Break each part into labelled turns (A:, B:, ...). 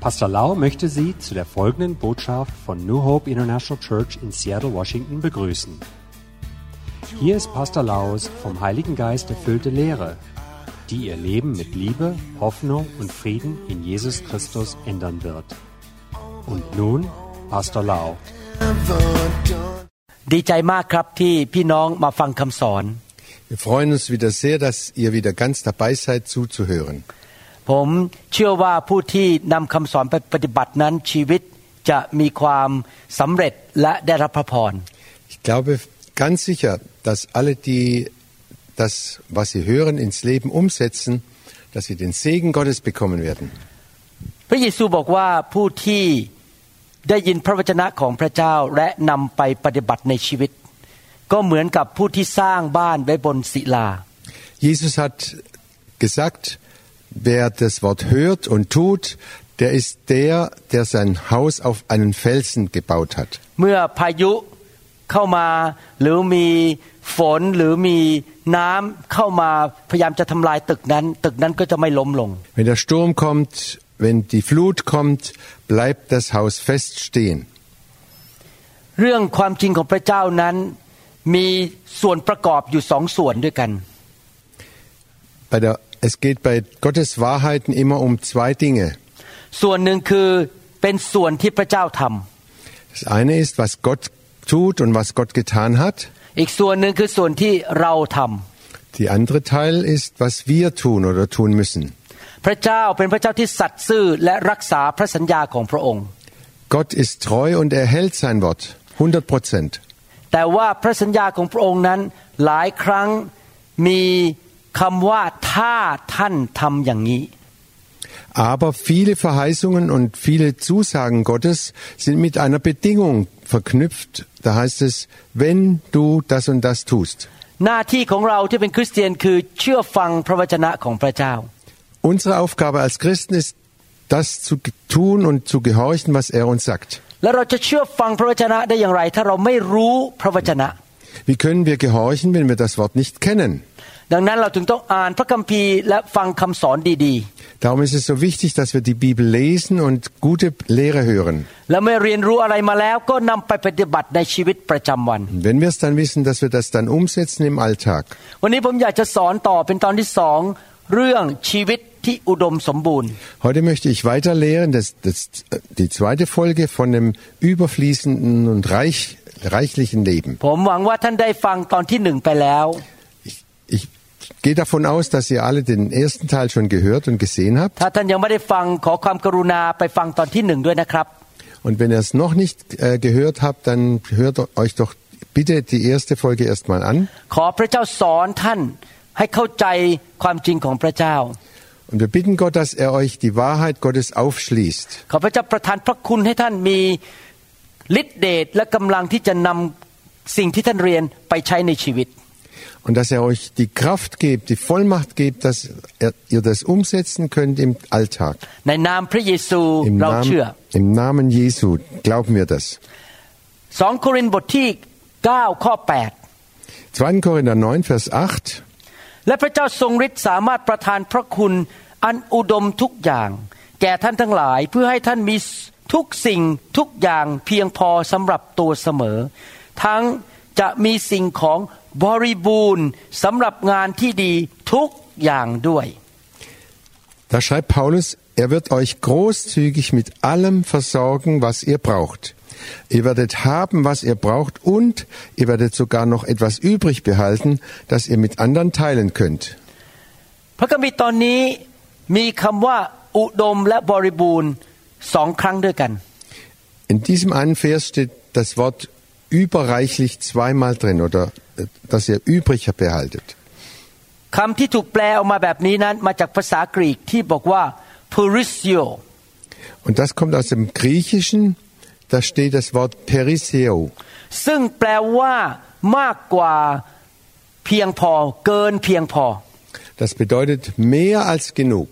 A: Pastor Lau möchte Sie zu der folgenden Botschaft von New Hope International Church in Seattle, Washington begrüßen. Hier ist Pastor Laus vom Heiligen Geist erfüllte Lehre, die Ihr Leben mit Liebe, Hoffnung und Frieden in Jesus Christus ändern wird. Und nun Pastor Lau.
B: ดีใจมากครับที่พี่น้องมาฟังคำสอน
C: Wir freuen uns wieder sehr, dass ihr wieder ganz dabei seid zuzuhören.
B: ผมเชื่อว่าผู้ที่นำคำสอนไปปฏิบัตินั้นชีวิตจะมีความสำเร็จและได้รับพระพร
C: Ich glaube ganz sicher, dass alle, die das, was sie hören, ins Leben umsetzen, dass sie den Segen Gottes bekommen werden.
B: พระเยซูบอกว่าผู้ที่ได้ยินพระวจนะของพระเจ้าและนำไปปฏิบัติในชีวิต ก็เหมือนกับผู้ที่สร้างบ้านไว้บนศิลา
C: Jesus hat gesagt, wer das Wort hört und tut, der ist der, der sein Haus auf einen Felsen gebaut hat.
B: เมื่อพายุเข้ามาหรือมีฝนหรือมีน้ำเข้ามาพยายามจะทำลายตึกนั้น ตึกนั้นก็จะไม่ล้มลง
C: Wenn der Sturm kommt, wenn die Flut kommt, bleibt das Haus fest stehen.
B: เรื่องความจริงของพระเจ้านั้นมีส่วนประกอบอยู่สองส่วนด้วยกัน
C: Bei der, es geht bei Gottes Wahrheiten immer um zwei Dinge.
B: ส่วนหนึ่งคือเป็นส่วนที่พระเจ้าท
C: Das eine ist, was Gott tut und was Gott getan hat. ำ
B: อีกส่วนหนึ่งคือส่วนที่เราท
C: Die andere Teil ist, was wir tun oder tun müssen. ำ
B: พระเจ้าเป็นพระเจ้าที่สัตย์ซื่อและรักษาพระสัญญาของพระองค์
C: Gott ist treu und er hält sein Wort. 100 Prozent.
B: แต่ว่าพระสัญญาของพระองค์นั้นหลายครั้งมี คำว่าถ้าท่านทำอย่างนี้
C: Aber viele Verheißungen und viele Zusagen Gottes sind mit einer Bedingung verknüpft. Da heißt es, wenn du das und das tust.
B: หน้าที่ของเราที่เป็นคริสเตียนคือเชื่อฟังพระวจนะของพระเจ้า
C: Unsere Aufgabe als Christen ist, das zu tun und zu gehorchen, was er uns sagt.
B: แล้วเราจะเชื่อฟังพระวจนะได้อย่างไร ถ้าเราไม่รู้พระวจนะ
C: Wie können wir gehorchen, wenn wir das Wort nicht kennen?
B: ดังนั้นเราถึงต้องอ่านพระคัมภีร์และฟังคำสอนดี
C: Darum ist es so wichtig, dass wir die Bibel lesen und gute Lehre hören.
B: ๆ และเมื่อเรียนรู้อะไรมาแล้วก็นำไปปฏิบัติในชีวิตประจำวัน
C: Und wenn wir es dann wissen, dass wir das dann umsetzen im Alltag.
B: วันนี้ผมอยากจะสอนต่อเป็นตอนที่สองเรื่องชีวิตที่อุดมสมบูรณ์
C: Heute möchte ich weiter lehren, das, das, die zweite Folge von dem überfließenden und reich, reichlichen Leben.
B: ผมหวังว่าท่านได้ฟังตอนที่หนึ่งไปแล้ว
C: Ich, ich gehe davon aus, dass ihr alle den ersten Teil schon gehört und gesehen habt. Und wenn ihr es noch nicht äh, gehört habt, dann hört euch doch bitte die erste Folge erstmal an. Und wir bitten Gott, dass er euch die Wahrheit Gottes aufschließt Und dass er euch die Kraft gibt, die Vollmacht gibt, dass er, ihr das umsetzen könnt im Alltag.
B: ในนามพระเยซู
C: Im
B: เราเชื่อ
C: Namen, Im Namen Jesu glauben wir das.
B: สองโครินธ์บทที่ 9 ข้อ
C: 2. Korinther 9, Vers 8.
B: 8 และพระเจ้าทรงฤทธิ์สามารถประทานพระคุณอันอุดมทุกอย่าง แก่ท่านทั้งหลายเพื่อให้ท่านมีทุกสิ่งทุกอย่างเพียงพอสำหรับตัวเสมอ ทั้ง จะมีสิ่งของบริบูรณ์สำหรับงานที่ดีทุกอย่างด้วย
C: Da schreibt Paulus, er wird euch großzügig mit allem versorgen, was ihr braucht. Ihr werdet haben, was ihr braucht und ihr werdet sogar noch etwas übrig behalten, das ihr mit anderen teilen könnt.
B: พระคัมภีร์ตอนนี้มีคำว่าอุดมและบริบูรณ์สองครั้งด้วยกัน
C: In diesem einen Vers steht das Wort überreichlich zweimal drin oder äh, dass ihr übrig behaltet.
B: คำที่ถูกแปลออกมาแบบนี้นั้นมาจากภาษากรีกที่บอกว่า perisio
C: Und das kommt aus dem Griechischen, da steht das Wort periseo.
B: ซึ่งแปลว่ามากกว่าเพียงพอเกินเพียงพอ
C: Das bedeutet mehr als genug.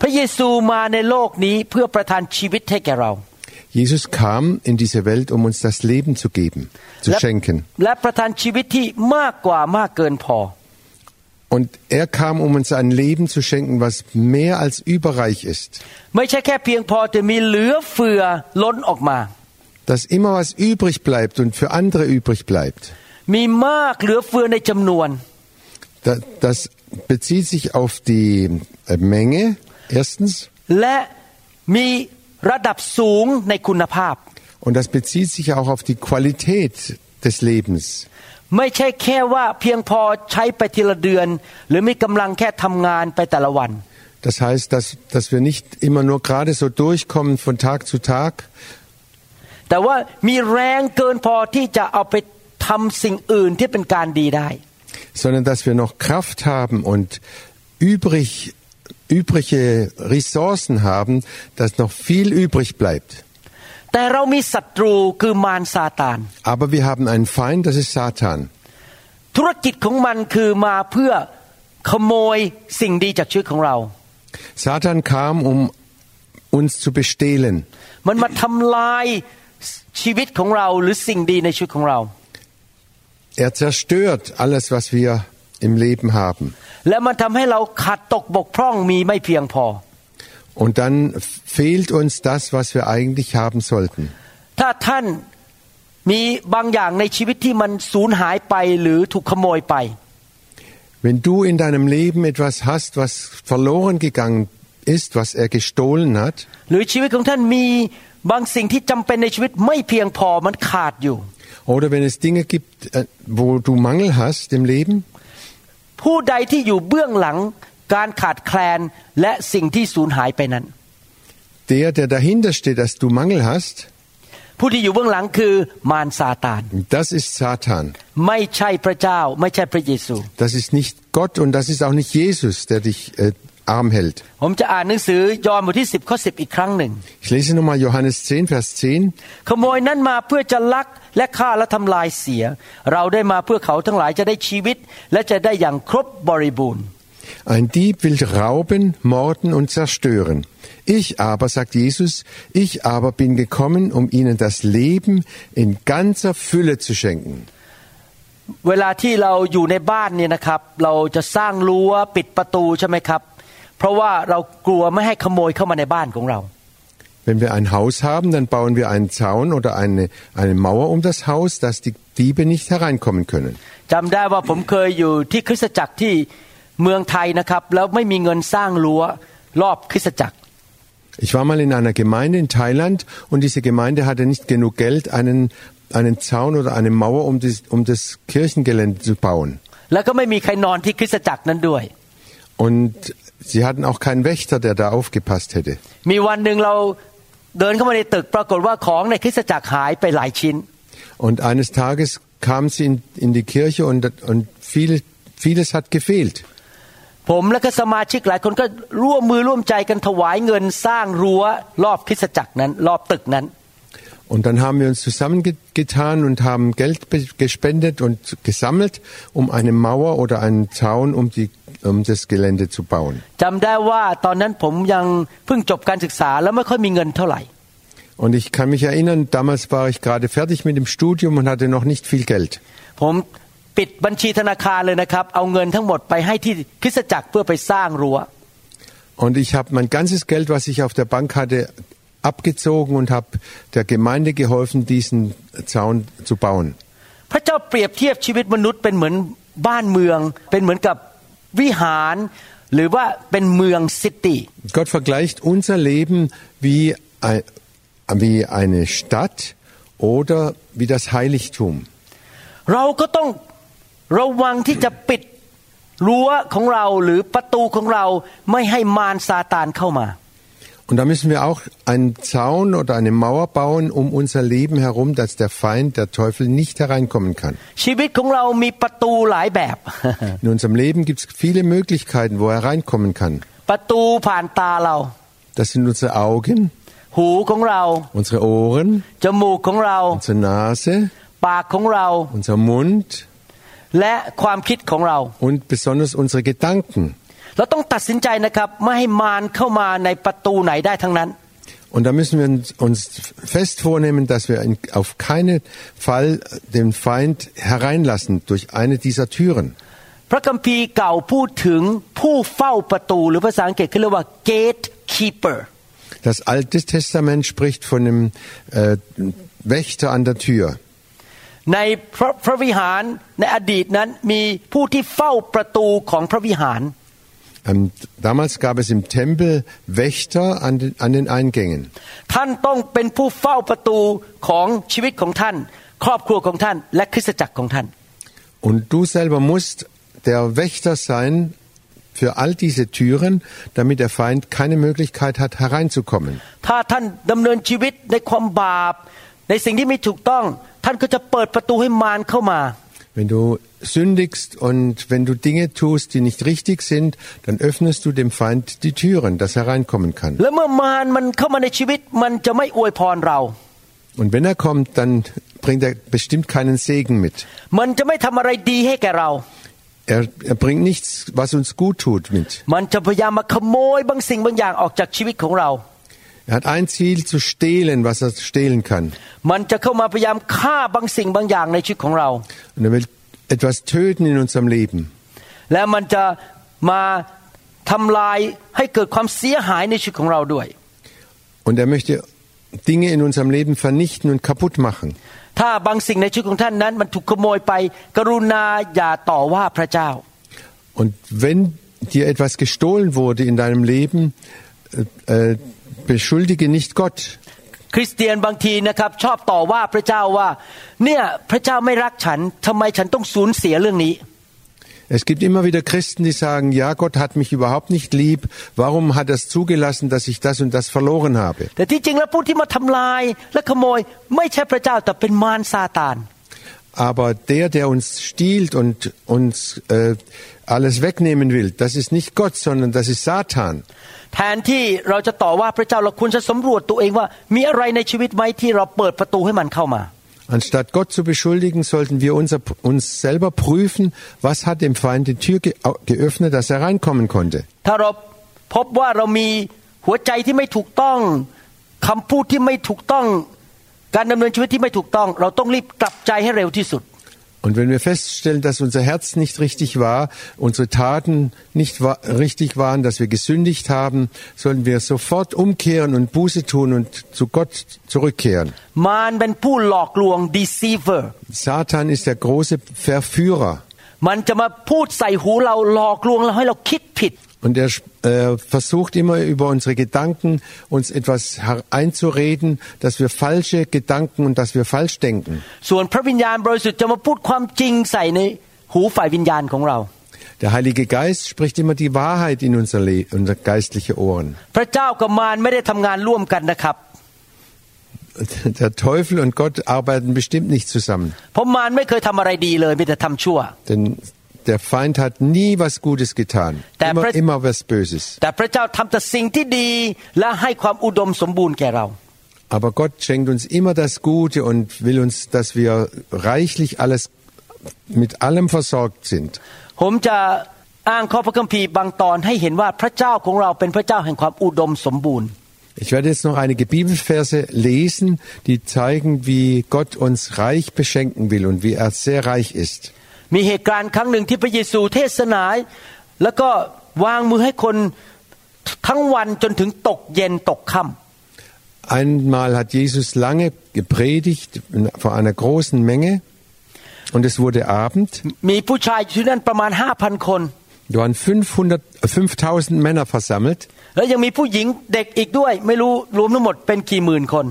B: พระเยซูมาในโลกนี้เพื่อประทานชีวิตให้แก่เรา
C: Jesus kam in diese Welt, um uns das Leben zu geben, zu
B: และ
C: schenken.
B: และประทานชีวิตที่มากกว่ามากเกินพอ
C: Und er kam, um uns ein Leben zu schenken, was mehr als überreich ist.
B: ไม่ใช่แค่เพียงพอจะมีเหลือเฟือล้นออกมา
C: Dass immer was übrig bleibt und für andere übrig bleibt.
B: มีมากเหลือเฟือในจำนวน
C: Da- Das bezieht sich auf die äh, Menge, erstens.
B: และมี ระดับสูงในคุณภาพ
C: Und das bezieht sich auch auf die Qualität des Lebens.
B: ไม่ใช่แค่ว่าเพียงพอใช้ไปทีละเดือน หรือมีกำลังแค่ทำงานไปแต่ละวัน
C: Das heißt, dass, dass wir nicht immer nur gerade so durchkommen von Tag zu Tag,
B: แต่ว่ามีแรงเกินพอที่จะเอาไปทำสิ่งอื่นที่เป็นการดีได้
C: sondern dass wir noch Kraft haben und übrig, übrige Ressourcen haben, dass noch viel übrig bleibt.
B: แต่เรามีศัตรูคือมารซาตาน
C: Aber wir haben einen Feind, das ist Satan.
B: ธุรกิจของมันคือมาเพื่อขโมยสิ่งดีจากชีวิตของเรา
C: Satan kam, um uns zu bestehlen.
B: มันมาทำลายชีวิตของเราหรือสิ่งดีในชีวิตของเรา
C: Er zerstört alles, was wir im Leben haben.
B: และมันทำให้เราขาดตกบกพร่องมีไม่เพียงพอ
C: Und dann fehlt uns das, was wir eigentlich haben sollten.
B: ถ้าท่านมีบางอย่างในชีวิตที่มันสูญหายไปหรือถูกขโมยไป
C: Wenn du in deinem Leben etwas hast, was verloren gegangen ist, was er gestohlen hat,
B: หรือชีวิตของท่านมีบางสิ่งที่จำเป็นในชีวิตไม่เพียงพอมันขาดอยู่
C: oder wenn es Dinge gibt, äh, wo du Mangel hast im Leben,
B: ผู้ใดที่อยู่เบื้องหลังการขาดแคลนและสิ่งที่สูญหายไปนั้น
C: der, der dahinter steht, dass du Mangel hast,
B: ผู้ที่อยู่เบื้องหลังคือมารซาตาน
C: das ist Satan.
B: ไม่ใช่พระเจ้าไม่ใช่พระเยซู
C: Das ist nicht Gott und das ist auch nicht Jesus, der dich äh, arm hält.
B: ผมจะอ่านหนังสือยอห์นบทที่ 10ข้อ10 อีกครั้งหนึ่ง
C: Ich lese nochmal Johannes 10, Vers 10.
B: ขโมยนั้นมาเพื่อจะลักและฆ่าและทำลายเสีย เราได้มาเพื่อเขาทั้งหลายจะได้ชีวิต และจะได้อย่างครบบริบูรณ์
C: Ein Dieb will rauben, morden und zerstören. Ich aber, sagt Jesus, ich aber bin gekommen, um ihnen das Leben in ganzer Fülle zu schenken.
B: เวลาที่เราอยู่ในบ้านเนี่ยนะครับ เราจะสร้างรั้วปิดประตูใช่ไหมครับ เพราะว่าเรากลัวไม่ให้ขโมยเข้ามาในบ้านของเรา
C: Wenn wir ein Haus haben, dann bauen wir einen Zaun oder eine, eine Mauer um das Haus, dass die Diebe nicht hereinkommen können.
B: จำได้ว่าผมเคยอยู่ที่คริสตจักรที่เมืองไทยนะครับ แล้วไม่มีเงินสร้างรั้วรอบคริสตจักร
C: Ich war mal in einer Gemeinde in Thailand und diese Gemeinde hatte nicht genug Geld, einen, einen Zaun oder eine Mauer um das, um das Kirchengelände zu bauen.
B: แล้วก็ไม่มีใครนอนที่คริสตจักรนั้นด้วย
C: Und sie hatten auch keinen Wächter, der da aufgepasst hätte.
B: มีวันหนึ่งเราเดินเข้ามาในตึกปรากฏว่าของในคริสตจักรหายไปหลายชิ้น
C: Und eines Tages kamen sie in, in die Kirche und, und viel, vieles hat gefehlt.
B: ผมและก็สมาชิกหลายคนก็ร่วมมือร่วมใจกันถวายเงินสร้างรั้วรอบคริสตจักรนั้น รอบตึกนั้น
C: und dann haben wir uns zusammengetan und haben Geld gespendet und gesammelt, um eine Mauer oder einen Zaun um, die, um das Gelände zu bauen. Und ich kann mich erinnern, damals war ich gerade fertig mit dem Studium und hatte noch nicht viel Geld. und ich habe mein ganzes Geld, was ich auf der Bank hatte, abgezogen und habe der Gemeinde geholfen, diesen Zaun zu bauen.
B: พระเจ้าเปรียบเทียบชีวิตมนุษย์เป็นเหมือนบ้านเมือง เป็นเหมือนกับวิหาร หรือว่าเป็นเมืองซิตี้
C: Gott vergleicht unser Leben wie, ein, wie eine Stadt oder wie das Heiligtum.
B: เราก็ต้องระวังที่จะปิดรั้วของเราหรือประตูของเราไม่ให้มารซาตานเข้ามา
C: und da müssen wir auch einen Zaun oder eine Mauer bauen um unser Leben herum, dass der Feind, der Teufel nicht hereinkommen kann. In unserem Leben gibt es viele Möglichkeiten, wo er hereinkommen kann. Das sind unsere Augen, unsere Ohren, unsere Nase, unser Mund und besonders unsere Gedanken.
B: เราต้องตัดสินใจนะครับ ไม่ให้มารเข้ามาในประตูไหนได้ทั้งนั้น
C: Und da müssen wir uns- uns fest vornehmen, dass wir in- auf keinen Fall den Feind hereinlassen durch eine dieser Türen.
B: พระคัมภีร์เก่าพูดถึงผู้เฝ้าประตู หรือภาษาอังกฤษเขาเรียกว่า gatekeeper
C: Das Alte Testament spricht von einem äh, Wächter an der Tür.
B: ในพระพระวิหารในอดีตนั้นมีผู้ที่เฝ้าประตูของพระวิหาร
C: Ähm, damals gab es im Tempel Wächter an den, an den Eingängen.
B: ท่านต้องเป็นผู้เฝ้าประตูของชีวิตของท่าน ครอบครัวของท่าน และคริสตจักรของท่าน
C: Und du selber musst der Wächter sein für all diese Türen, damit der Feind keine Möglichkeit hat, hereinzukommen.
B: ถ้าท่านดำเนินชีวิตในความบาป ในสิ่งที่ไม่ถูกต้อง ท่านก็จะเปิดประตูให้มารเข้ามา
C: wenn du sündigst und wenn du Dinge tust, die nicht richtig sind, dann öffnest du dem Feind die Türen, dass er reinkommen kann. Und wenn er kommt, dann bringt er bestimmt keinen Segen mit. Er, er bringt nichts, was uns gut tut, mit. Er hat ein Ziel, zu stehlen, was er stehlen kann.
B: มันจะเข้ามาพยายามฆ่าบางสิ่งบางอย่างในชีวิตของเรา
C: Und er will etwas töten in unserem Leben.
B: และมันจะมาทำลายให้เกิดความเสียหายในชีวิตของเราด้วย
C: Und er möchte Dinge in unserem Leben vernichten und kaputt machen.
B: ถ้าบางสิ่งในชีวิตของท่านนั้น มันถูกขโมยไป กรุณาอย่าต่อว่าพระเจ้า
C: Und wenn dir etwas gestohlen wurde in deinem Leben, äh, äh, beschuldige nicht Gott.
B: คริสเตียนบางทีนะครับ ชอบต่อว่าพระเจ้าว่า เนี่ยพระเจ้าไม่รักฉันทำไมฉันต้องสูญเสียเรื่องนี้
C: Es gibt immer wieder Christen, die sagen, ja, Gott hat mich überhaupt nicht lieb. Warum hat er es zugelassen, dass ich das und das verloren habe?
B: แต่ที่จริงแล้วผู้ที่มาทำลายและขโมย ไม่ใช่พระเจ้าแต่เป็นมารซาตาน
C: Aber der, der uns stiehlt und uns äh, alles wegnehmen will, das ist nicht Gott, sondern das ist Satan.
B: แทนที่เราจะต่อว่าพระเจ้าเราควรจะสำรวจตัวเองว่า มีอะไรในชีวิตไหมที่เราเปิดประตูให้มันเข้ามา
C: Anstatt Gott zu beschuldigen, sollten wir unser, uns selber prüfen, was hat dem Feind die Tür ge geöffnet, dass er reinkommen konnte.
B: ถ้
C: und wenn wir feststellen, dass unser Herz nicht richtig war, unsere Taten nicht wa richtig waren, dass wir gesündigt haben, sollen wir sofort umkehren und Buße tun und zu Gott zurückkehren. Satan ist der große Verführer. Und er äh, versucht immer über unsere Gedanken uns etwas einzureden, dass wir falsche Gedanken und dass wir falsch denken. Der Heilige Geist spricht immer die Wahrheit in unser, unser geistliche Ohren. Der Teufel und Gott arbeiten bestimmt nicht zusammen. Denn der Feind hat nie was Gutes getan.
B: Der
C: Immer,
B: Pres-
C: immer was Böses.
B: แต่พระเจ้าทำแต่สิ่งที่ดีและให้ความอุดมสมบูรณ์แก่เรา
C: Aber Gott schenkt uns immer das Gute und will uns, dass wir reichlich alles, mit allem versorgt sind.
B: ผมจะอ้างข้อพระคัมภีร์บางตอนให้เห็นว่าพระเจ้าของเราเป็นพระเจ้าแห่งความอุดมสมบูรณ์
C: Ich werde jetzt noch einige Bibelverse lesen, die zeigen, wie Gott uns reich beschenken will und wie er sehr reich ist.
B: มีเหตุการณ์ครั้งหนึ่งที่พระเยซูเทศนาแล้วก็วางมือให้คนทั้งวันจนถึงตกเย็นตกค่ำ
C: Einmal hat Jesus lange gepredigt vor einer großen Menge und es wurde Abend.
B: มีผู้ชายอยู่ที่นั่นประมาณห้าพันคน
C: Da waren 500, 5000 Männer versammelt
B: แล้วยังมีผู้หญิงเด็กอีกด้วยไม่รู้รวมทั้งหมดเป็นกี่หมื่นคน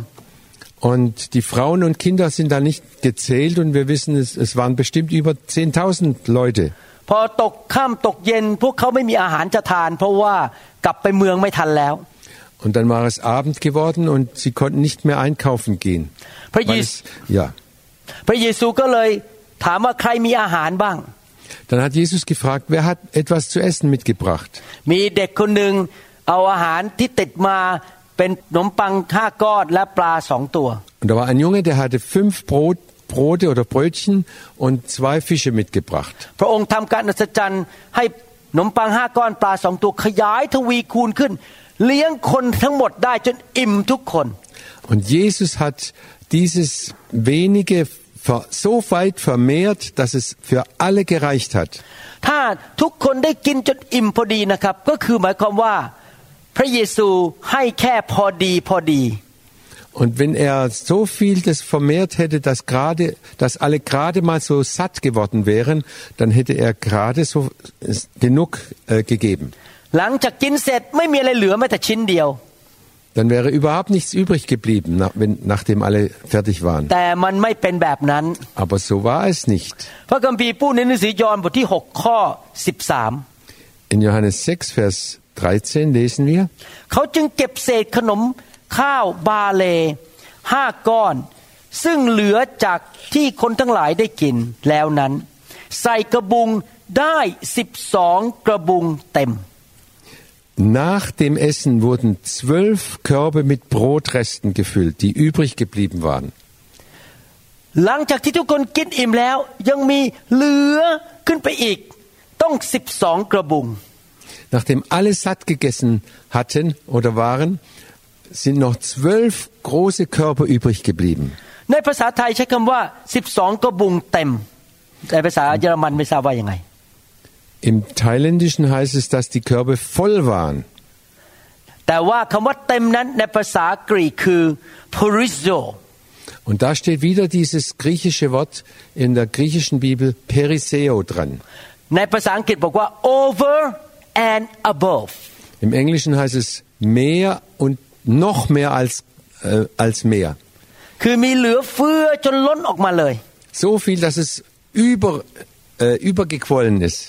C: und die Frauen und Kinder sind da nicht gezählt und wir wissen, es, es waren bestimmt über 10.000 Leute.
B: พอตกค่ำตกเย็น พวกเขาไม่มีอาหารจะทาน เพราะว่ากลับไปเมืองไม่ทันแล้ว
C: Und dann war es Abend geworden und sie konnten nicht mehr einkaufen gehen.
B: พระเย
C: Weil
B: ซู
C: es, ja.
B: พระเยซูก็เลยถามว่าใครมีอาหารบ้าง
C: Dann hat Jesus gefragt, wer hat etwas zu essen mitgebracht?
B: มีเด็กคนหนึ่งเอาอาหารที่ติดมา เป็นขนมปังห้าก้อนและปลาสองตัว
C: Und da war ein Junge, der hatte fünf Brot, Brote oder Brötchen und zwei Fische mitgebracht.
B: พระองค์ทำการอัศจรรย์ให้ขนมปังห้าก้อนปลาสองตัวขยายทวีคูณขึ้น เลี้ยงคนทั้งหมดได้จนอิ่มทุกคน
C: Und Jesus hat dieses wenige ver- so weit vermehrt, dass es für alle gereicht hat.
B: ถ้าทุกคนได้กินจนอิ่มพอดีนะครับ ก็คือหมายความว่า พระเยซูให้แค่พอดีพอดี
C: Und wenn er so viel das vermehrt hätte, dass gerade, dass alle gerade mal so satt geworden wären, dann hätte er gerade so äh, genug äh, gegeben.
B: หลังจากกินเสร็จไม่มีอะไรเหลือแม้แต่ชิ้นเดียว
C: Dann wäre überhaupt nichts übrig geblieben, nach, wenn, nachdem alle fertig waren.
B: แต่มันไม่เป็นแบบนั้น
C: Aber so war es nicht.
B: พระคัมภีร์พูดในหนังสือยอห์นบทที่ 6 ข้อ 13
C: In Johannes 6, Vers 13 lesen wir,
B: เขาจึงเก็บเศษขนมข้าวบาเลห้าก้อน ซึ่งเหลือจากที่คนทั้งหลายได้กินแล้วนั้น ใส่กระบุงได้สิบสองกระบุงเต็ม
C: nach dem Essen wurden zwölf Körbe mit Brotresten gefüllt, die übrig geblieben waren.
B: หลังจากที่ทุกคนกินอิ่มแล้วยังมีเหลือขึ้นไปอีกต้องสิบสองกระบุง
C: Nachdem alle satt gegessen hatten oder waren, sind noch zwölf große Körper übrig geblieben.
B: ในภาษาไทยใช้คำว่าสิบสองกระบุงเต็ม แต่ภาษาเยอรมันไม่ทราบว่ายังไง
C: Im Thailändischen heißt es, dass die Körbe voll waren.
B: แต่ว่าคำว่าเต็มนั้นในภาษากรีกคือ porizo
C: Und da steht wieder dieses griechische Wort in der griechischen Bibel Periseo dran.
B: ในภาษาอังกฤษบอกว่า over and above
C: Im Englischen heißt es mehr und noch mehr als, äh, als mehr.
B: คือมีเหลือเฟือจนล้นออกมาเลย
C: So viel, dass es über, äh, übergequollen ist.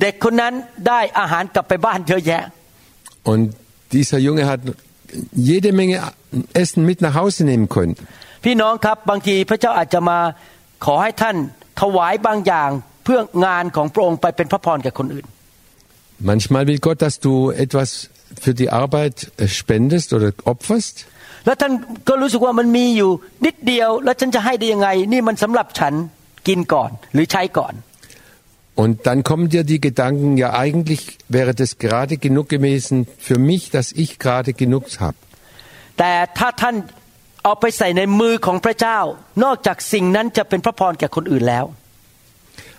B: เด็กคนนั้นได้อาหารกลับไปบ้านเยอะแยะ
C: Und dieser Junge hat jede Menge Essen mit nach Hause nehmen können.
B: พี่น้องครับบางทีพระเจ้าอาจจะมาขอให้ท่านถวายบางอย่าง เพื่องานของพระองค์ไปเป็นพระพรแก่คนอื่น
C: Manchmal will Gott, dass du etwas für die Arbeit äh, spendest oder opferst.
B: แล้วท่านก็รู้สึกว่ามันมีอยู่นิดเดียว แล้วฉันจะให้ได้ยังไง นี่มันสำหรับฉันกินก่อน หรือใช้ก่อน
C: Und dann kommen dir die Gedanken, ja eigentlich wäre das gerade genug gewesen für mich, dass ich gerade genug habe.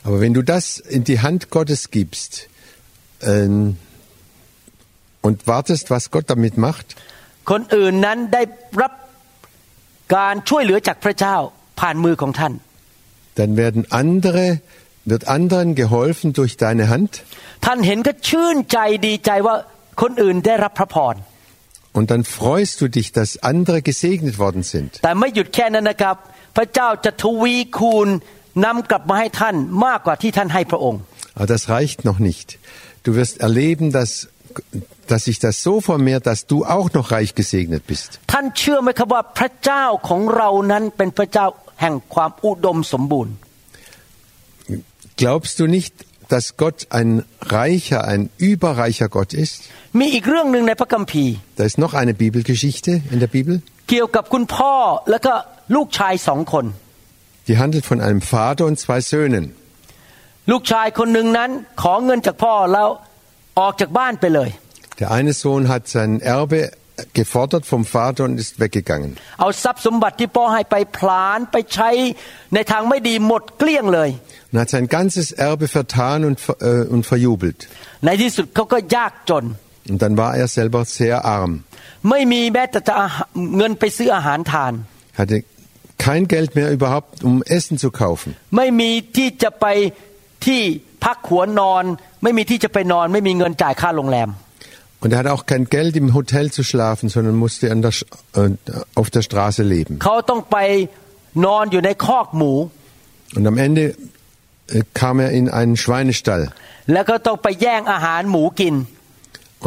C: Aber wenn du das in die Hand Gottes gibst ähm, und wartest, was Gott damit macht,
B: คนอื่นนั้นได้รับการช่วยเหลือจากพระเจ้าผ่านมือของท่าน
C: dann werden andere, wird anderen geholfen durch deine Hand
B: ท่านเห็นก็ชื่นใจดีใจว่าคนอื่นได้รับพระพร
C: und dann freust du dich, dass andere gesegnet worden sind.
B: แต่ไม่หยุดแค่นั้นนะครับ พระเจ้าจะทวีคูณ นำกลับมาให้ท่านมากกว่าที่ท่านให้พระองค์
C: Aber das reicht noch nicht. Du wirst erleben, dass, dass sich das so vermehrt, dass du auch noch reich gesegnet bist.
B: ท่านเชื่อไหมครับว่าพระเจ้าของเรานั้นเป็นพระเจ้าแห่งความอุดมสมบูรณ์
C: Glaubst du nicht, dass Gott ein reicher, ein überreicher Gott ist?
B: มีอีกเรื่องหนึ่งในพระคัมภีร์
C: Da ist noch eine Bibelgeschichte in der Bibel.
B: เกี่ยวกับคุณพ่อแล้วก็ลูกชายสองคน
C: Die handelt von einem Vater und zwei Söhnen.
B: ลูกชายคนหนึ่งนั้นขอเงินจากพ่อแล้วออกจากบ้านไปเลย
C: Der eine Sohn hat sein Erbe gefordert vom Vater und ist weggegangen.
B: เอาทรัพย์สมบัติที่พ่อให้ไปพลานไปใช้ในทางไม่ดีหมดเกลี้ยงเลย
C: Und hat sein ganzes Erbe vertan und, ver- äh, und verjubelt.
B: ในที่สุดเขาก็ยากจน
C: Und dann war er selber sehr arm.
B: ไม่มีแม้แต่จะอาหารเงินไปซื้ออาหารทาน
C: Hatte kein Geld mehr überhaupt, um Essen zu kaufen.
B: ไม่มีที่จะไปที่พักหัวนอน ไม่มีที่จะไปนอน ไม่มีเงินจ่ายค่าโรงแรม
C: Und er hatte auch kein Geld im Hotel zu schlafen, sondern musste an der, Sch- äh, auf der Straße leben.
B: เขาต้องไปนอนอยู่ในคอกหมู
C: Und am Ende äh, kam er in einen Schweinestall
B: แล้วก็ต้องไปแย่งอาหารหมูกิน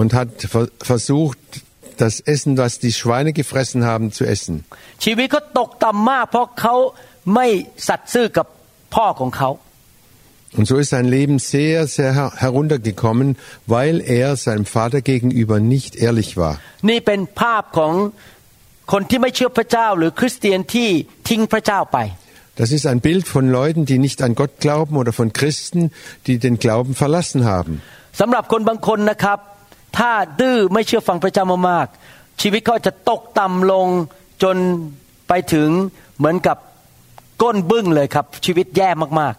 C: und hat ver versucht, das Essen, was die Schweine gefressen haben, zu essen.
B: ชีวิตเขาตกต่ำมาก เพราะเขาไม่สัตย์ซื่อกับพ่อของเขา
C: Und so ist sein Leben sehr, sehr her heruntergekommen, weil er seinem Vater gegenüber nicht ehrlich war.
B: นี่เป็นภาพของคนที่ไม่เชื่อพระเจ้า หรือคริสเตียนที่ทิ้งพระเจ้าไป
C: Das ist ein Bild von Leuten, die nicht an Gott glauben oder von Christen, die den Glauben verlassen haben.
B: สำหรับคนบางคนนะครับ ถ้าดื้อไม่เชื่อฟังพระเจ้ามากๆชีวิตเขาจะตกต่ำลงจนไปถึงเหมือนกับก้นบึ้งเลยครับชีวิตแย่มาก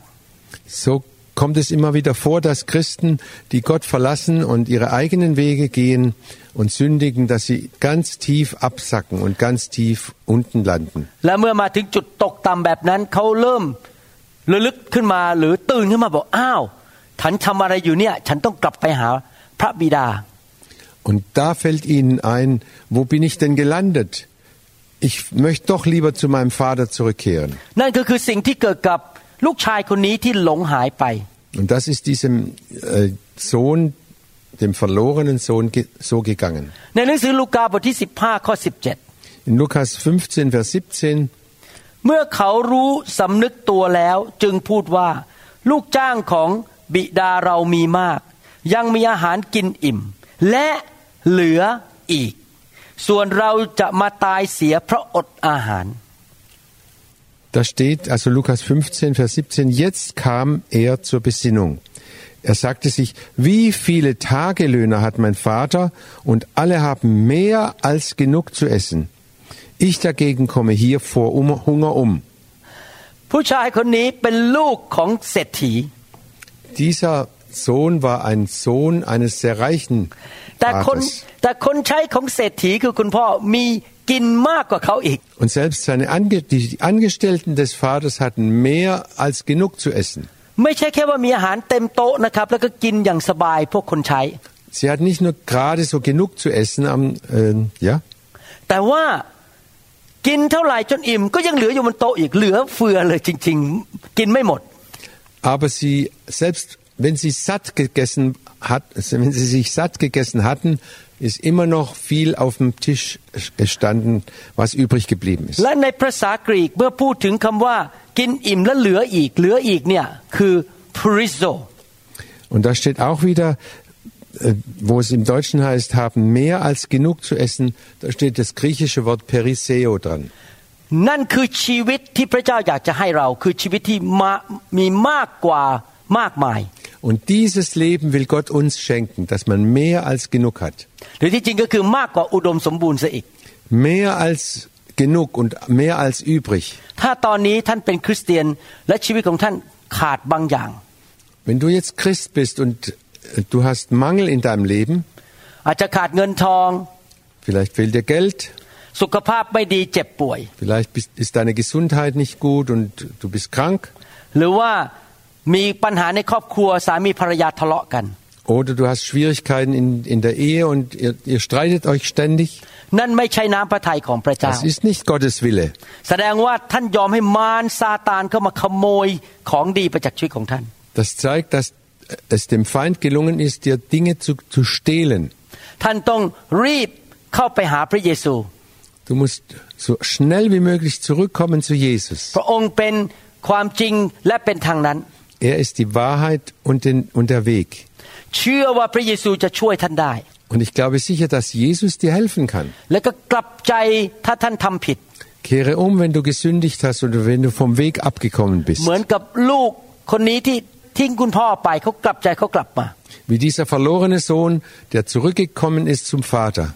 C: So kommt es immer wieder vor, dass Christen, die Gott verlassen und ihre eigenen Wege gehen und sündigen, dass sie ganz tief absacken und ganz tief unten landen. Und da fällt ihnen ein, wo bin ich denn gelandet? Ich möchte doch lieber zu meinem Vater zurückkehren.
B: นั่นก็คือสิ่งที่เกิดกับลูกชายคนนี้ที่หลงหายไป
C: Und das ist diesem äh, Sohn, dem verlorenen Sohn, ge so gegangen.
B: ในหนังสือลูกาบทที่ 15 ข้อ 17
C: In Lukas 15, Vers 17,
B: เมื่อเขารู้สำนึกตัวแล้วจึงพูดว่า ลูกจ้างของบิดาเรามีมาก ยังมีอาหารกินอิ่ม และ เหลืออีก ส่วนเราจะมาตายเสียเพราะอดอาหาร
C: da steht, also Lukas 15, Vers 17, jetzt kam er zur Besinnung. Er sagte sich, wie viele Tagelöhner hat mein Vater und alle haben mehr als genug zu essen. Ich dagegen komme hier vor um Hunger um.
B: ผู้ชายคนนี้เป็นลูกของเศรษฐี
C: Dieser Sohn war ein Sohn eines sehr reichen
B: แต่คน
C: Vaters.
B: แต่คนใช้ของเศรษฐีคือคุณพ่อมีกินมากกว่าเขาอีก
C: Und selbst seine Ange die Angestellten des Vaters hatten mehr als genug zu essen.
B: ไม่ใช่แค่ว่ามีอาหารเต็มโต๊ะนะครับ แล้วก็กินอย่างสบายพวกคนใช้
C: Sie hatten nicht nur gerade so genug zu essen, am, äh, ja,
B: แต่ว่ากินเท่าไหร่จนอิ่ม ก็ยังเหลืออยู่บนโต๊ะอีกเหลือเฟือเลยจริง ๆ กินไม่หมด
C: aber sie, selbst wenn sie satt gegessen hat, wenn sie sich satt gegessen hatten, ist immer noch viel auf dem Tisch gestanden, was übrig geblieben ist.
B: และในภาษากรีกเมื่อพูดถึงคำว่า กินอิ่มและเหลืออีก เหลืออีกเนี่ยคือ prizo
C: Und da steht auch wieder, äh, wo es im Deutschen heißt, haben mehr als genug zu essen, da steht das griechische Wort Periseo dran.
B: นั่นคือชีวิตที่พระเจ้าอยากจะให้เรา คือชีวิตที่มามีมากกว่ามากมาย
C: Und dieses Leben will Gott uns schenken, dass man mehr als genug hat.
B: หรือที่จริงก็คือมากกว่าอุดมสมบูรณ์ซะอีก
C: Mehr als genug und mehr als übrig.
B: ถ้าตอนนี้ท่านเป็นคริสเตียนและชีวิตของท่านขาดบางอย่าง
C: Wenn du jetzt Christ bist und äh, du hast Mangel in deinem Leben,
B: อาจจะขาดเงินทอง
C: vielleicht fehlt dir Geld,
B: สุขภาพไม่ดีเจ็บป่วย
C: vielleicht bist, ist deine Gesundheit nicht gut und du bist krank,
B: หรือว่า
C: Oder du hast Schwierigkeiten in, in der Ehe und ihr, ihr streitet euch ständig. Das ist nicht Gottes Wille. Das zeigt, dass es dem Feind gelungen ist, dir Dinge zu, zu stehlen. Du musst so schnell wie möglich zurückkommen zu Jesus. Er ist die Wahrheit und, den, und der Weg. Und ich glaube sicher, dass Jesus dir helfen kann. Kehre um, wenn du gesündigt hast oder wenn du vom Weg abgekommen bist. Wie dieser verlorene Sohn, der zurückgekommen ist zum Vater.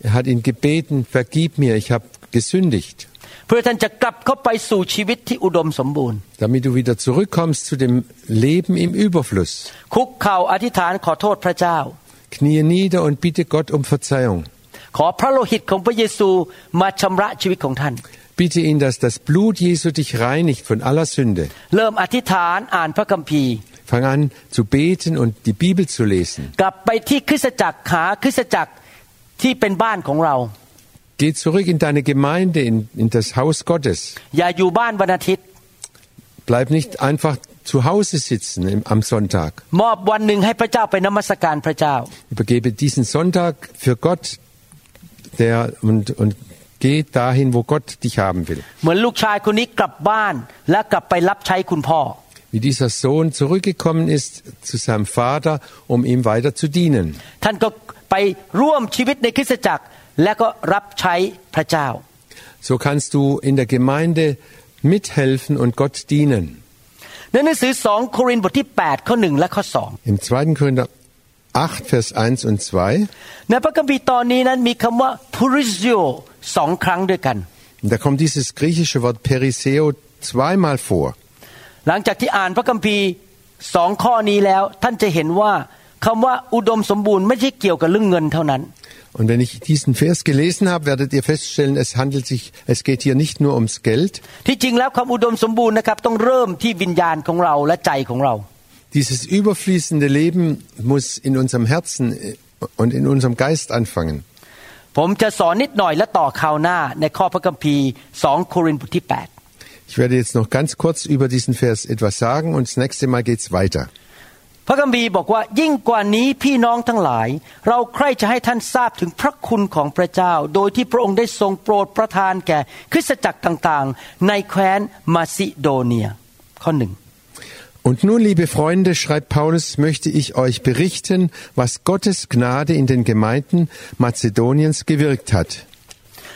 C: Er hat ihn gebeten, vergib mir, ich habe gesündigt
B: เพื่อท่านจะกลับเข้าไปสู่ชีวิตที่อุดมสมบูรณ์
C: Damit du wieder zurückkommst zu dem Leben im Überfluss.
B: คุกเข่าอธิษฐานขอโทษพระเจ้า
C: Knie nieder und bitte Gott um Verzeihung.
B: ขอพระโลหิตของพระเยซูมาชำระชีวิตของท่าน
C: Bitte ihn, dass das Blut Jesu dich reinigt von aller Sünde.
B: เริ่มอธิษฐานอ่านพระคัมภีร์
C: Fang an zu beten und die Bibel zu lesen.
B: กลับไปที่คริสตจักรหาคริสตจักรที่เป็นบ้านของเรา
C: Geh zurück in deine Gemeinde, in, in das Haus Gottes.
B: อย่าอยู่บ้านวันอาทิตย์
C: Bleib nicht einfach zu Hause sitzen im, am Sonntag.
B: มอบวันหนึ่งให้พระเจ้าไปนมัสการพระเจ้า
C: Übergebe diesen Sonntag für Gott der, und, und geh dahin, wo Gott dich haben will.
B: เหมือนลูกชายคนนี้กลับบ้านและกลับไปรับใช้คุณพ่อ
C: Wie dieser Sohn zurückgekommen ist zu seinem Vater, um ihm weiter zu dienen.
B: ท่านก็ไปร่วมชีวิตในคริสตจักร และก็รับใช้พระเจ้า
C: So kannst du in der Gemeinde mithelfen und Gott dienen.
B: ในหนังสือสองโครินธ์บทที่8ข้อ1และข้อ
C: Im 2. Korinther 8, Vers 1 und 2
B: 2ในพระคัมภีร์ตอนนี้นั้นมีคำว่า purizio สองครั้งด้วยกัน
C: Und da kommt dieses griechische Wort Periseo zweimal vor.
B: หลังจากที่อ่านพระคัมภีร์สองข้อนี้แล้วท่านจะเห็นว่าคำว่าอุดมสมบูรณ์ไม่ใช่เกี่ยวกับเรื่องเงินเท่านั้น
C: Und wenn ich diesen Vers gelesen habe, werdet ihr feststellen, es handelt sich, es geht hier nicht nur ums Geld.
B: ที่จริงแล้วความอุดมสมบูรณ์นะครับต้องเริ่มที่วิญญาณของเราและใจของเรา
C: Dieses überfließende Leben muss in unserem Herzen und in unserem Geist anfangen.
B: ผมจะสอนนิดหน่อยและต่อข่าวหน้าในข้อพระคัมภีร์2โครินธ์บทที่
C: Ich werde jetzt noch ganz kurz über diesen Vers etwas sagen und das nächste Mal geht's weiter.
B: 8พระคัมภีร์บอกว่ายิ่งกว่านี้พี่น้องทั้งหลาย เราใคร่จะให้ท่านทราบถึงพระคุณของพระเจ้า โดยที่พระองค์ได้ทรงโปรดประทานแก่คริสตจักรต่างๆ ในแคว้นมาซิโดเนีย ข้อหนึ่ง
C: Und nun, liebe Freunde, schreibt Paulus, möchte ich euch berichten, was Gottes Gnade in den Gemeinden Mazedoniens gewirkt hat.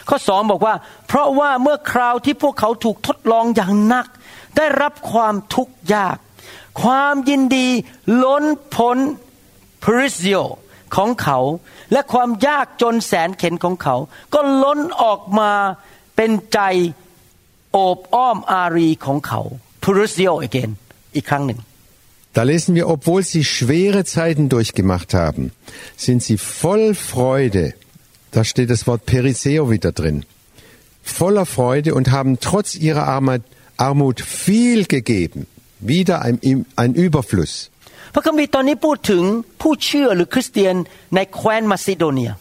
B: ข้อสองบอกว่า เพราะว่าเมื่อคราวที่พวกเขาถูกทดลองอย่างหนัก ได้รับความทุกข์ยาก ความยินดีล้นพ้นพริซิโอของเขา และความยากจนแสนเข็นของเขา ก็ล้นออกมาเป็นใจโอบอ้อมอารีของเขาพริซิโอ again อีกครั้งหนึ่ง
C: Da lesen wir, obwohl sie schwere Zeiten durchgemacht haben, sind sie voll Freude. Da steht das Wort Periseo wieder drin. Voller Freude und haben trotz ihrer Armut, Armut viel gegeben. Wieder ein, ein Überfluss.
B: พระคัมภีร์ตอนนี้พูดถึงผู้เชื่อหรือคริสเตียนในแคว้นมาซิโดเนีย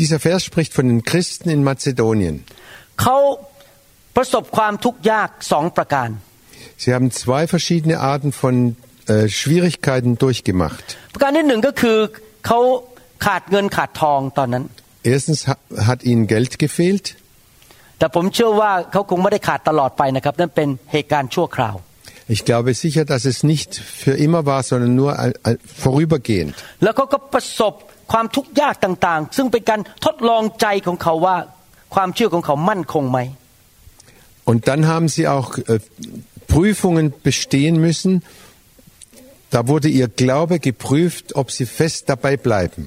C: Dieser Vers spricht von den Christen in Mazedonien.
B: เขาประสบความทุกข์ยากสองประการ
C: Sie haben zwei verschiedene Arten von äh, Schwierigkeiten durchgemacht.
B: ประการที่หนึ่งก็คือเขาขาดเงินขาดทองตอนนั้น
C: Erstens ha hat ihnen Geld gefehlt.
B: แต่ผมเชื่อว่าเขาคงไม่ได้ขาดตลอดไปนะครับนั่นเป็นเหตุการณ์ชั่วคราว
C: Ich glaube sicher, dass es nicht für immer war, sondern nur ein- ein- vorübergehend.
B: แล้วเขาก็ประสบความทุกข์ยากต่างๆ ซึ่งเป็นการทดลองใจของเขาว่าความเชื่อของเขามั่นคงไหม
C: Und dann haben sie auch äh, Prüfungen bestehen müssen. Da wurde ihr Glaube geprüft, ob sie fest dabei bleiben.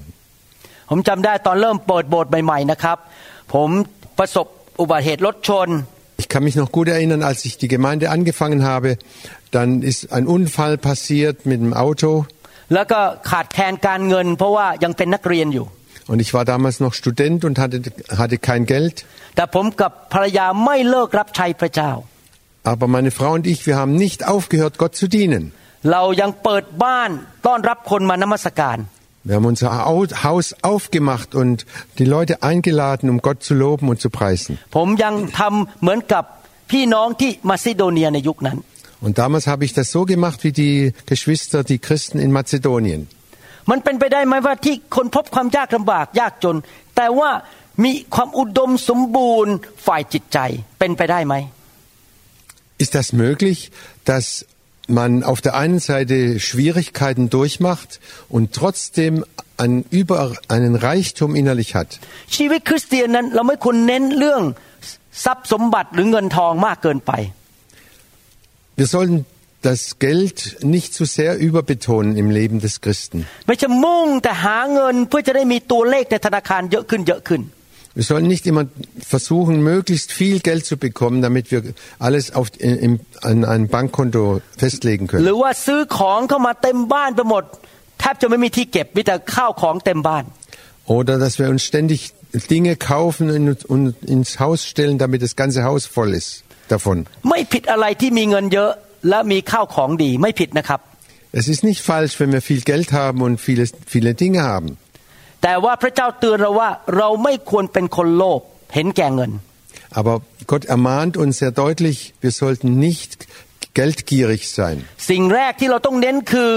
B: ผมจำได้ตอนเริ่มเปิดโบสถ์ใหม่ๆนะครับ ผมประสบอุบัติเหตุรถชน
C: Ich kann mich noch gut erinnern, als ich die Gemeinde angefangen habe, dann ist ein Unfall passiert mit dem Auto
B: แล้วก็ขาดแคลนการเงิน เพราะว่ายังเป็นนักเรียนอยู่
C: und ich war damals noch Student und hatte, hatte kein Geld.
B: แต่ผมกับภรรยาไม่เลิกรับใช้พระเจ้า
C: Aber meine Frau und ich, wir haben nicht aufgehört, Gott zu dienen.
B: เรายังเปิดบ้านต้อนรับคนมานมัสการ
C: Wir haben unser Au- Haus aufgemacht und die Leute eingeladen, um Gott zu loben und zu preisen.
B: ผมยังทำเหมือนกับพี่น้องที่มาซิโดเนียในยุคนั้น
C: Und damals habe ich das so gemacht wie die Geschwister, die Christen in Mazedonien.
B: มันเป็นไปได้ไหมว่าที่คนพบความยากลำบากยากจน แต่ว่ามีความอุดมสมบูรณ์ฝ่ายจิตใจเป็นไปได้ไหม
C: Ist das möglich, dass man auf der einen Seite Schwierigkeiten durchmacht und trotzdem einen, über, einen Reichtum innerlich hat?
B: ชีวิตคริสเตียนนั้นเราไม่ควรเน้นเรื่องทรัพย์สมบัติหรือเงินทองมากเกินไป
C: Wir sollten das Geld nicht zu sehr überbetonen im Leben des Christen.
B: ไม่ใช่มุ่งแต่หาเงินเพื่อจะได้มีตัวเลขในธนาคารเยอะขึ้นเยอะขึ้น
C: Wir sollen nicht immer versuchen, möglichst viel Geld zu bekommen, damit wir alles auf, im, an ein Bankkonto festlegen
B: ห
C: können.
B: รือว่าซื้อของเข้ามาเต็มบ้านไปหมดแทบจะไม่มีที่เก็บมีแต่ข้าวของเต็มบ้าน
C: Oder dass wir uns ständig Dinge kaufen und, und ins Haus stellen, damit das ganze Haus voll ist davon.
B: ไม่ผิดอะไรที่มีเงินเยอะและมีข้าวของดีไม่ผิดนะครับ
C: Es ist nicht falsch, wenn wir viel Geld haben und viele, viele Dinge haben.
B: แต่ว่าพระเจ้าเตือนเราว่าเราไม่ควรเป็นคนโลภเห็นแก่เงิน
C: Aber Gott ermahnt uns sehr deutlich, wir sollten nicht geldgierig sein.
B: สิ่งแรกที่เราต้องเน้นคือ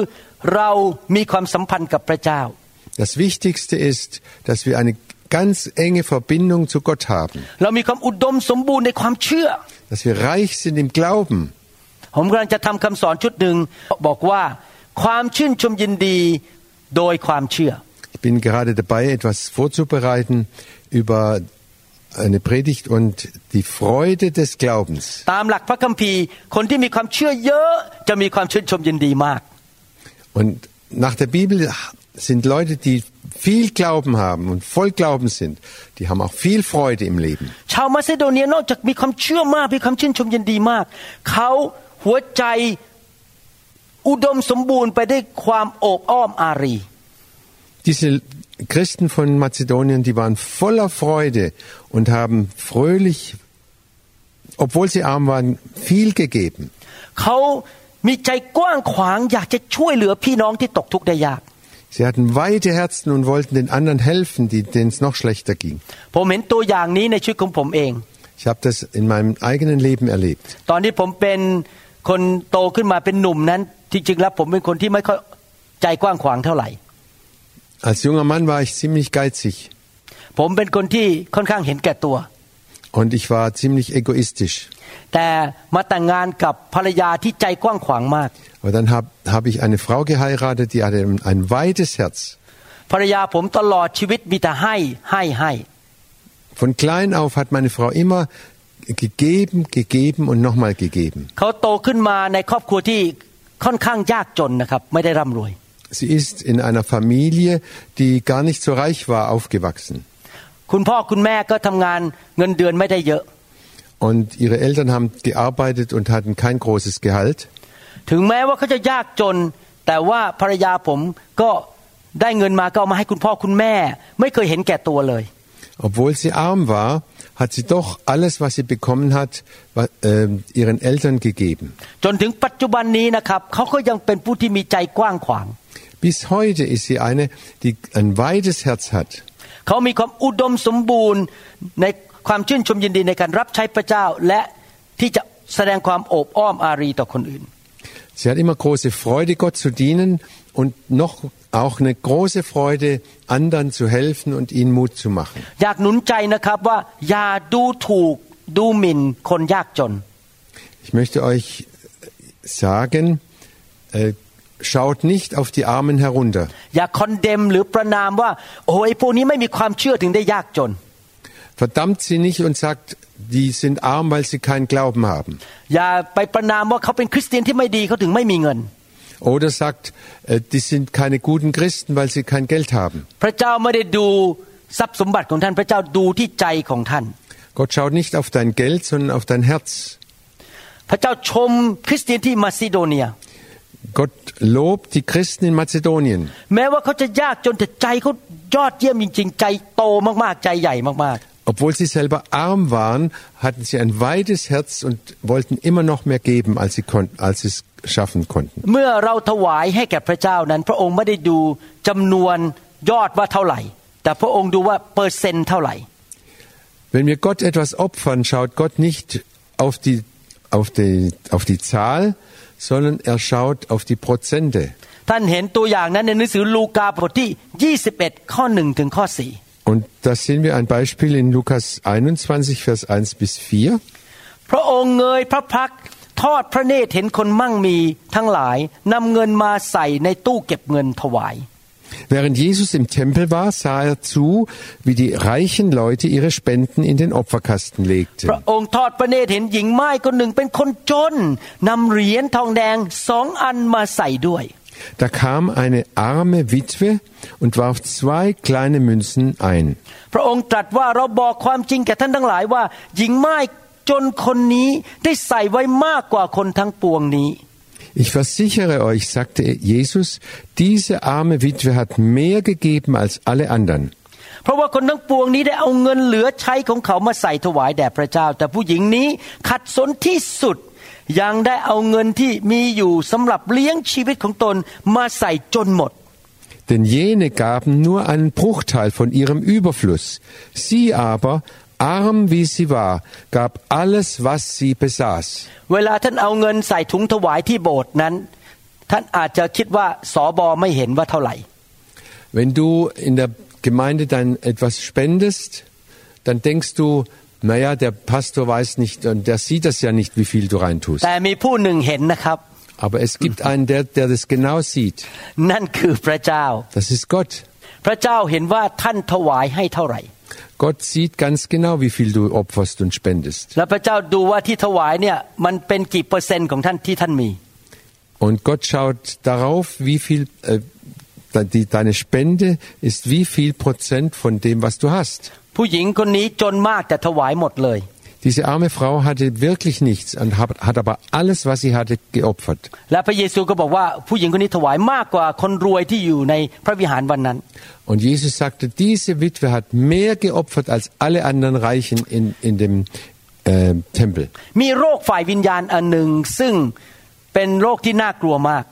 B: เรามีความสัมพันธ์กับพระเจ้า
C: Das Wichtigste ist, dass wir eine ganz enge Verbindung zu Gott haben,
B: เรามีความอุดมสมบูรณ์ในความเชื่อ
C: dass wir reich sind im Glauben.
B: ผมกำลังจะทำคำสอนชุดหนึ่งบอกว่าความชื่นชมยินดีโดยความเชื่อ
C: Ich bin gerade dabei, etwas vorzubereiten über eine Predigt und die Freude des Glaubens.
B: ตามหลักพระคัมภีร์ คนที่มีความเชื่อเยอะจะมีความชื่นชมยินดีมาก
C: Und nach der Bibel sind Leute, die viel Glauben haben und voll Glauben sind, die haben auch viel Freude im Leben.
B: ชาวมาซิโดเนียนอกจากมีความเชื่อมากมีความชื่นชมยินดีมาก เขาหัวใจอุดมสมบูรณ์ไปด้วยความโอบอ้อมอารี
C: Diese Christen von Mazedonien, die waren voller Freude und haben fröhlich, obwohl sie arm waren, viel gegeben.
B: เขามีใจกว้างขวางอยากจะช่วยเหลือพี่น้องที่ตกทุกข์ได้ยาก
C: Sie hatten weite Herzen und wollten den anderen helfen, die- denen es noch schlechter ging.
B: ผมเห็นตัวอย่างนี้ในชีวิตของผมเอง
C: Ich habe das in meinem eigenen Leben erlebt.
B: ตอนที่ผมเป็นคนโตขึ้นมาเป็นหนุ่มนั้นจริงๆแล้วผมเป็นคนที่ไม่ค่อยใจกว้างขวางเท่าไหร่
C: als junger Mann war ich ziemlich geizig. Und ich war ziemlich egoistisch. Aber dann habe hab ich eine Frau geheiratet, die hatte ein weites Herz. Von klein auf hat meine Frau immer gegeben, gegeben und nochmal gegeben
B: เขาโตขึ้นมาในครอบครัวที่ค่อนข้างยากจนนะครับไม่ได้ร่ำรวย
C: Sie ist in einer Familie, die gar nicht so reich war, aufgewachsen.
B: คุณพ่อคุณแม่ก็ทำงานเงินเดือนไม่ได้เยอะ
C: Und ihre Eltern haben gearbeitet und hatten kein großes Gehalt.
B: ถึงแม้ว่าเขาจะยากจน แต่ว่าภรรยาผมก็ได้เงินมาก็เอามาให้คุณพ่อคุณแม่ ไม่เคยเห็นแก่ตัวเลย
C: Obwohl sie arm war, hat sie doch alles, was sie bekommen hat, wa- äh, ihren Eltern gegeben.
B: จนถึงปัจจุบันนี้นะครับเขาก็ยังเป็นผู้ที่มีใจกว้างขวาง
C: bis heute ist sie eine, die ein weites Herz hat. Sie hat immer große Freude, Gott zu dienen und noch auch eine große Freude, anderen zu helfen und ihnen Mut zu machen. Ich möchte euch sagen, äh, schaut nicht auf die Armen herunter.
B: อย่าคอนเดมหรือประนามว่า โอ้ยพวกนี้ไม่มีความเชื่อถึงได้ยากจน
C: Verdammt sie nicht und sagt, die sind arm, weil sie keinen Glauben haben.
B: อย่าไปประนามว่าเขาเป็นคริสเตียนที่ไม่ดีเขาถึงไม่มีเงิน
C: Oder sagt, äh, die sind keine guten Christen, weil sie kein Geld haben.
B: พระเจ้าไม่ได้ดูทรัพย์สมบัติของท่าน พระเจ้าดูที่ใจของท่าน
C: Gott schaut nicht auf dein Geld, sondern auf dein Herz. Gott lobt die Christen in Mazedonien.
B: แม้ว่าเขาจะยากจนแต่ใจเขายอดเยี่ยมจริง ๆ ใจโตมากๆ ใจใหญ่มาก
C: Obwohl sie selber arm waren, hatten sie ein weites Herz und wollten immer noch mehr geben, als sie, konnten, als sie es schaffen konnten.
B: ๆ เมื่อเราถวายให้แก่พระเจ้านั้น พระองค์ไม่ได้ดูจำนวนยอดว่าเท่าไหร่ แต่พระองค์ดูว่าเปอร์เซ็นต์เท่าไหร่
C: Wenn wir Gott etwas opfern, schaut Gott nicht auf die, auf die, auf die Zahl, sondern er schaut auf die Prozente.
B: ท่านเห็นตัวอย่างนั้นในหนังสือลูกาบทที่ 21 ข้อ1ถึงข้อ 4
C: Und da sehen wir ein Beispiel in Lukas 21, Vers 1 bis 4.
B: พระองค์เงยพระพักตร์ทอดพระเนตรเห็นคนมั่งมีทั้งหลายนำเงินมาใส่ในตู้เก็บเงินถวาย
C: Während Jesus im Tempel war, sah er zu, wie die reichen Leute ihre Spenden in den Opferkasten
B: พระ
C: legten.
B: องค์ทอดพระเนตรเห็นหญิงไม้คนหนึ่งเป็นคนจนนำเหรียญทองแดงสองอันมาใส่ด้วย
C: Da kam eine arme Witwe und warf zwei kleine Münzen ein.
B: พระองค์ตรัสว่าเราบอกความจริงแก่ท่านทั้งหลายว่า หญิงไม้จนคนนี้ได้ใส่ไว้มากกว่าคนทั้งปวงนี้
C: Ich versichere euch, sagte Jesus, diese arme Witwe hat mehr gegeben als alle anderen.
B: เพราะว่าคนทั้งปวงนี้ได้เอาเงินเหลือใช้ของเขามาใส่ถวายแด่พระเจ้า แต่ผู้หญิงนี้ขัดสนที่สุด ยังได้เอาเงินที่มีอยู่สำหรับเลี้ยงชีวิตของตนมาใส่จนหมด
C: Denn jene gaben nur einen Bruchteil von ihrem Überfluss. Sie aber, arm wie sie war, gab alles, was sie besaß.
B: เวลาท่านเอาเงินใส่ถุงถวายที่โบสถ์นั้น ท่านอาจจะคิดว่าสอบอไม่เห็นว่าเท่าไหร่
C: Wenn du in der Gemeinde dann etwas spendest, dann denkst du, naja, der Pastor weiß nicht und der sieht das ja nicht, wie viel du reintust.
B: แต่มีผู้หนึ่งเห็นนะครับ
C: Aber es gibt einen, der, der das genau sieht.
B: นั่นคือพระเจ้า
C: Das ist Gott.
B: พระเจ้าเห็นว่าท่านถวายให้เท่าไหร่
C: Gott sieht ganz genau, wie viel du opferst und spendest. Und Gott schaut darauf, wie viel äh, die, deine Spende ist wie viel Prozent von dem, was du hast.
B: ผู้หญิงคนนี้จนมากแต่ถวายหมดเลย
C: Diese arme Frau hatte wirklich nichts und hat, hat aber alles, was sie hatte, geopfert.
B: และพระเยซูก็บอกว่าผู้หญิงคนนี้ถวายมากกว่าคนรวยที่อยู่ในพระวิหารวันนั้น
C: Und Jesus sagte, diese Witwe hat mehr geopfert als alle anderen Reichen in, in dem äh, Tempel.
B: มีโรคฝ่ายวิญญาณอันหนึ่งซึ่งเป็นโรคที่น่ากลัวมาก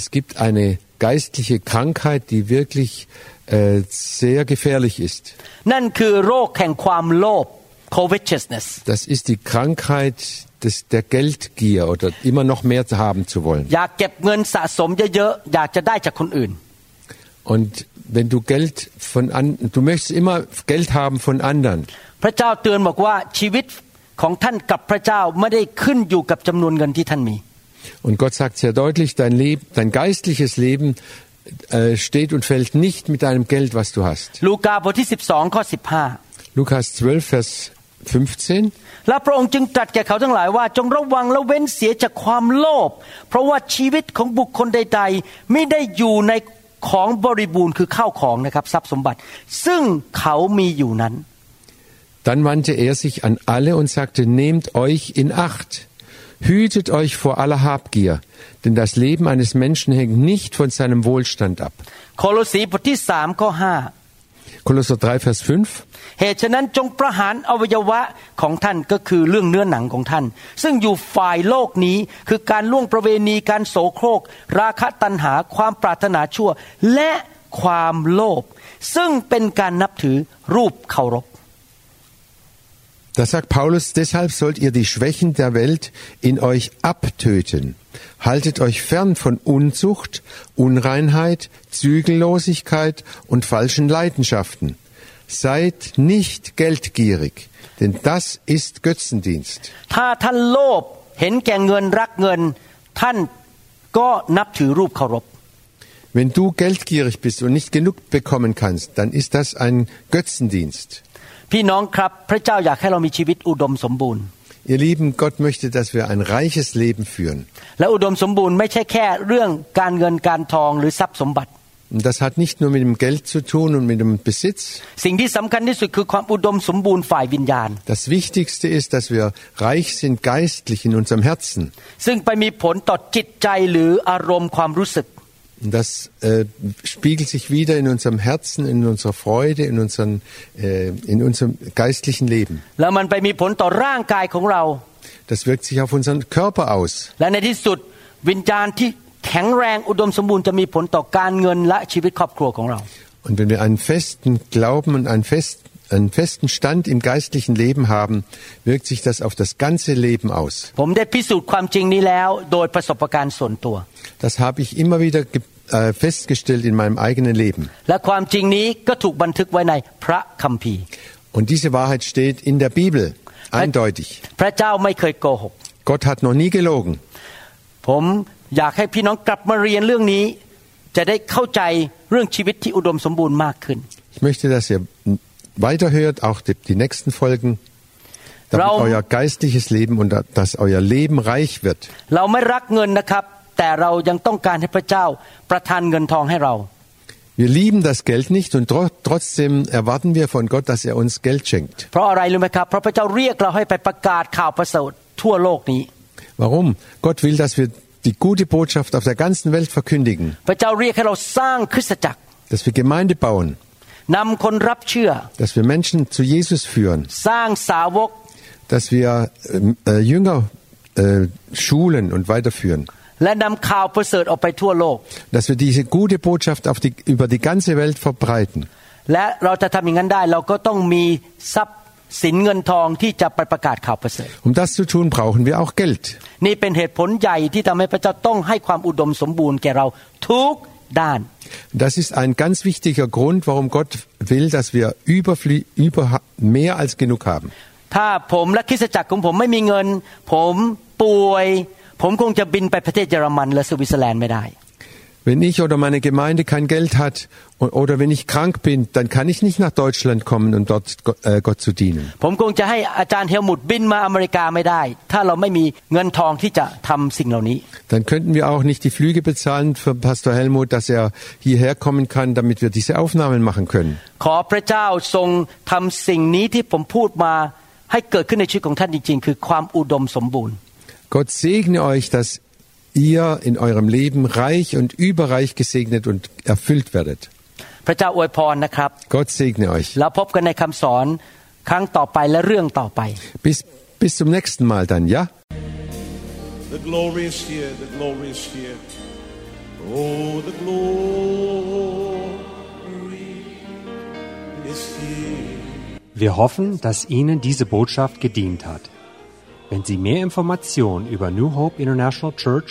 C: Es gibt eine geistliche Krankheit, die wirklich äh, sehr gefährlich ist.
B: นั่นคือโรคแห่งความโลภ covetousness
C: Das ist die Krankheit des, der Geldgier oder immer noch mehr haben zu wollen.
B: อยากเก็บเงินสะสมเยอะๆอยากจะได้จากคนอื่น
C: Und wenn du Geld von an, du möchtest immer Geld haben von anderen.
B: พระเจ้าเตือนบอกว่าชีวิตของท่านกับพระเจ้าไม่ได้ขึ้นอยู่กับจำนวนเงินที่ท่านมี
C: Und Gott sagt sehr deutlich, dein Leben, dein geistliches Leben äh, steht und fällt nicht mit deinem Geld, was du hast.
B: ลูกาบทที่ 12ข้อ15
C: Lukas 12, Vers 15.
B: และพระองค์จึงตรัสแก่เขาทั้งหลายว่าจงระวังและเว้นเสียจากความโลภเพราะว่าชีวิตของบุคคลใด ๆ ไม่ได้อยู่ในของบริบูรณ์คือข้าวของนะครับทรัพย์สมบัติ ซึ่งเขามีอยู่นั้น
C: Dann wandte er sich an alle und sagte, nehmt euch in Acht. Hütet euch vor aller Habgier, denn das Leben eines Menschen hängt nicht von seinem Wohlstand ab.
B: โคโลสีบทที่3ข้อ5
C: Kolosser 3, Vers 5.
B: เหตุฉะนั้นจงประหารอวัยวะของท่านก็คือเรื่องเนื้อหนังของท่าน ซึ่งอยู่ฝ่ายโลกนี้คือการล่วงประเวณีการโสโครก ราคะตัณหาความปรารถนาชั่ว และความโลภซึ่งเป็นการนับถือรูปเคารพ
C: Da sagt Paulus, deshalb sollt ihr die Schwächen der Welt in euch abtöten. Haltet euch fern von Unzucht, Unreinheit, Zügellosigkeit und falschen Leidenschaften. Seid nicht geldgierig, denn das ist Götzendienst.
B: ถ้าท่านโลภเห็นแก่เงินรักเงิน ท่านก็นับถือรูปเคารพ
C: Wenn du geldgierig bist und nicht genug bekommen kannst, dann ist das ein Götzendienst.
B: พี่น้องครับพระเจ้าอยากให้เรามีชีวิตอุดมสมบูรณ์
C: Ihr Lieben, Gott möchte, dass wir ein reiches Leben führen. Und das hat nicht nur mit dem Geld zu tun und mit dem Besitz. Das Wichtigste ist, dass wir reich sind geistlich in unserem Herzen. Und das äh, spiegelt sich wieder in unserem Herzen, in unserer Freude, in, unseren, äh, in unserem geistlichen Leben. Das wirkt sich auf unseren Körper aus. Und wenn wir einen festen Glauben und ein fest einen festen Stand im geistlichen Leben haben, wirkt sich das auf das ganze Leben aus.
B: ผมได้พิสูจน์ความจริงนี้แล้ว โดยประสบการณ์ส่วนตัว
C: Das habe ich immer wieder ge- äh, festgestellt in meinem eigenen Leben.
B: และความจริงนี้ก็ถูกบันทึกไว้ในพระคัมภีร์
C: Und diese Wahrheit steht in der Bibel, eindeutig.
B: พระเจ้าไม่เคยโกหก
C: Gott hat noch nie gelogen.
B: ผมอยากให้พี่น้องกลับมาเรียนเรื่องนี้ จะได้เข้าใจเรื่องชีวิตที่อุดมสมบูรณ์มากขึ้น
C: Ich möchte, dass ihr weiterhört, auch die, die nächsten Folgen, damit
B: Raum,
C: euer geistliches Leben und dass euer Leben reich wird. Wir lieben das Geld nicht und trotzdem erwarten wir von Gott, dass er uns Geld schenkt. Warum? Gott will, dass wir die gute Botschaft auf der ganzen Welt verkündigen. Dass wir Gemeinde bauen
B: นำคนรับเชื่อ
C: dass wir Menschen zu Jesus führen,
B: สร้างสาวก
C: dass wir ähm, äh, Jünger äh, schulen und weiterführen,
B: และนำข่าวประเสริฐออกไปทั่วโลก
C: dass wir diese gute Botschaft auf die, über die ganze Welt verbreiten.
B: และเราจะทำอย่างนั้นได้ เราก็ต้องมีทรัพย์สินเงินทองที่จะไปประกาศข่าวประเสริฐ
C: Um das zu tun, brauchen wir auch Geld.
B: นี่เป็นเหตุผลใหญ่ที่ทำให้พระเจ้าต้องให้ความอุดมสมบูรณ์แก่เราทุก Dan.
C: Das ist ein ganz wichtiger Grund, warum Gott will, dass wir überflie über mehr als genug haben. Wenn ich oder meine Gemeinde kein Geld hat o- oder wenn ich krank bin, dann kann ich nicht nach Deutschland kommen, um dort Go- äh, Gott zu dienen.
B: ผมคงจะให้อาจารย์เฮลมุตบินมาอเมริกาไม่ได้ ถ้าเราไม่มีเงินทองที่จะทำสิ่งเหล่านี้
C: Dann könnten wir auch nicht die Flüge bezahlen für Pastor Helmut, dass er hierher kommen kann, damit wir diese Aufnahmen machen können.
B: ขอพระเจ้าทรงทำสิ่งนี้ที่ผมพูดมา ให้เกิดขึ้นในชีวิตของท่านจริง ๆ คือความอุดมสมบูรณ์
C: Gott segne euch, dass ihr in eurem Leben reich und überreich gesegnet und erfüllt werdet.
B: พระเจ้าอวยพรนะครับ
C: Gott segne euch.
B: แล้วพบกันในคำสอนครั้งต่อไปและเรื่องต่อไป
C: Bis, bis zum nächsten Mal dann, ja?
D: The glory is here, the glory is here. Oh, the glory is here.
A: Wir hoffen, dass Ihnen diese Botschaft gedient hat. Wenn Sie mehr Informationen über New Hope International Church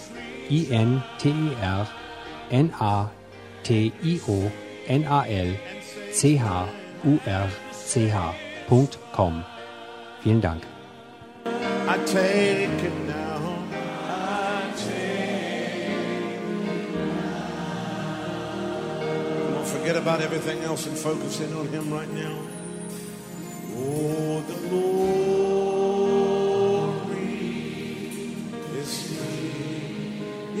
A: I N T E R N A T
D: I O N A L C H U R C H .com. Vielen Dank. I take it forget about everything else and focus in on Him right now. Oh, the Lord.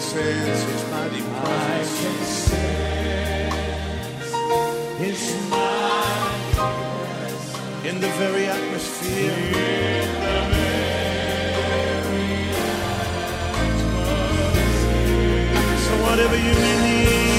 D: can His mighty presence. I can sense His mighty presence in the very atmosphere. In the very atmosphere. So whatever you may need.